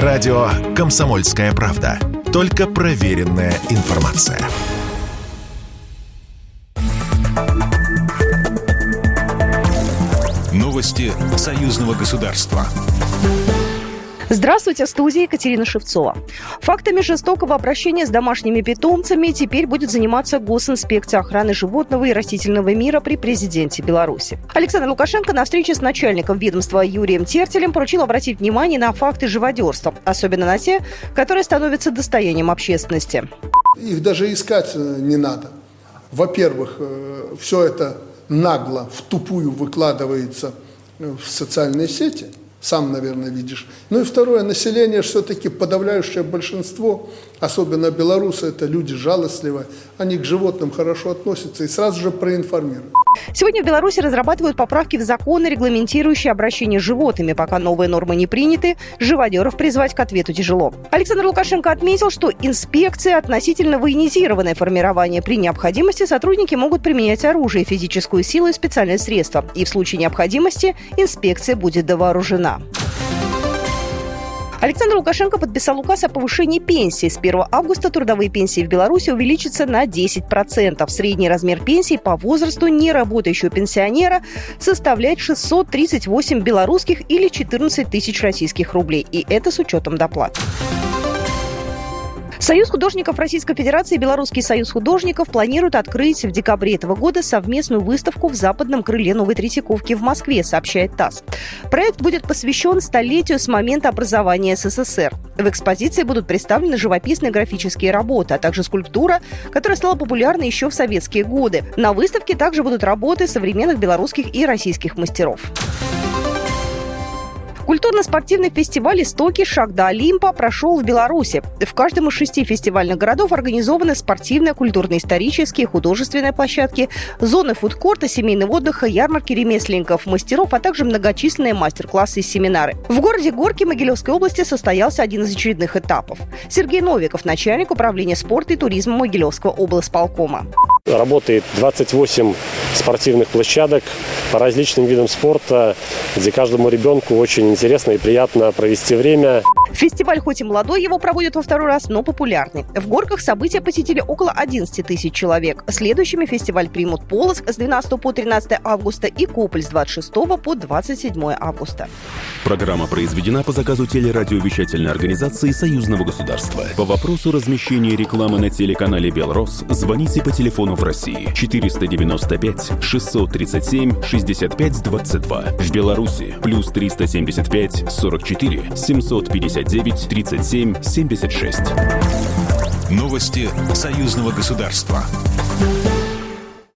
Радио «Комсомольская правда». Только проверенная информация. Новости союзного государства. Здравствуйте, в студии Екатерина Шевцова. Фактами жестокого обращения с домашними питомцами теперь будет заниматься Госинспекция охраны животного и растительного мира при президенте Беларуси. Александр Лукашенко на встрече с начальником ведомства Юрием Тертелем поручил обратить внимание на факты живодерства, особенно на те, которые становятся достоянием общественности. Их даже искать э, не надо. Во-первых, э, все это нагло, в тупую выкладывается э, в социальные сети – сам, наверное, видишь. Ну и второе, население все-таки подавляющее большинство, особенно белорусы, это люди жалостливые, они к животным хорошо относятся и сразу же проинформируют. Сегодня в Беларуси разрабатывают поправки в законы, регламентирующие обращение с животными. Пока новые нормы не приняты, живодеров призвать к ответу тяжело. Александр Лукашенко отметил, что инспекция относительно военизированное формирование. При необходимости сотрудники могут применять оружие, физическую силу и специальные средства. И в случае необходимости инспекция будет довооружена. Александр Лукашенко подписал указ о повышении пенсии. С 1 августа трудовые пенсии в Беларуси увеличатся на 10%. Средний размер пенсии по возрасту неработающего пенсионера составляет 638 белорусских или 14 тысяч российских рублей. И это с учетом доплат. Союз художников Российской Федерации и Белорусский союз художников планируют открыть в декабре этого года совместную выставку в западном крыле Новой Третьяковки в Москве, сообщает ТАСС. Проект будет посвящен столетию с момента образования СССР. В экспозиции будут представлены живописные графические работы, а также скульптура, которая стала популярной еще в советские годы. На выставке также будут работы современных белорусских и российских мастеров. Культурно-спортивный фестиваль «Истоки. Шаг до Олимпа» прошел в Беларуси. В каждом из шести фестивальных городов организованы спортивные, культурно-исторические, художественные площадки, зоны фудкорта, семейного отдыха, ярмарки ремесленников, мастеров, а также многочисленные мастер-классы и семинары. В городе Горки Могилевской области состоялся один из очередных этапов. Сергей Новиков, начальник управления спорта и туризма Могилевского облсполкома. Работает 28 спортивных площадок по различным видам спорта, где каждому ребенку очень интересно и приятно провести время. Фестиваль хоть и молодой, его проводят во второй раз, но популярный. В горках события посетили около 11 тысяч человек. Следующими фестиваль примут Полоск с 12 по 13 августа и Копль с 26 по 27 августа. Программа произведена по заказу телерадиовещательной организации Союзного государства. По вопросу размещения рекламы на телеканале «Белрос» звоните по телефону в России 495 637 65 22. В Беларуси плюс 375 44 759 37 76. Новости союзного государства.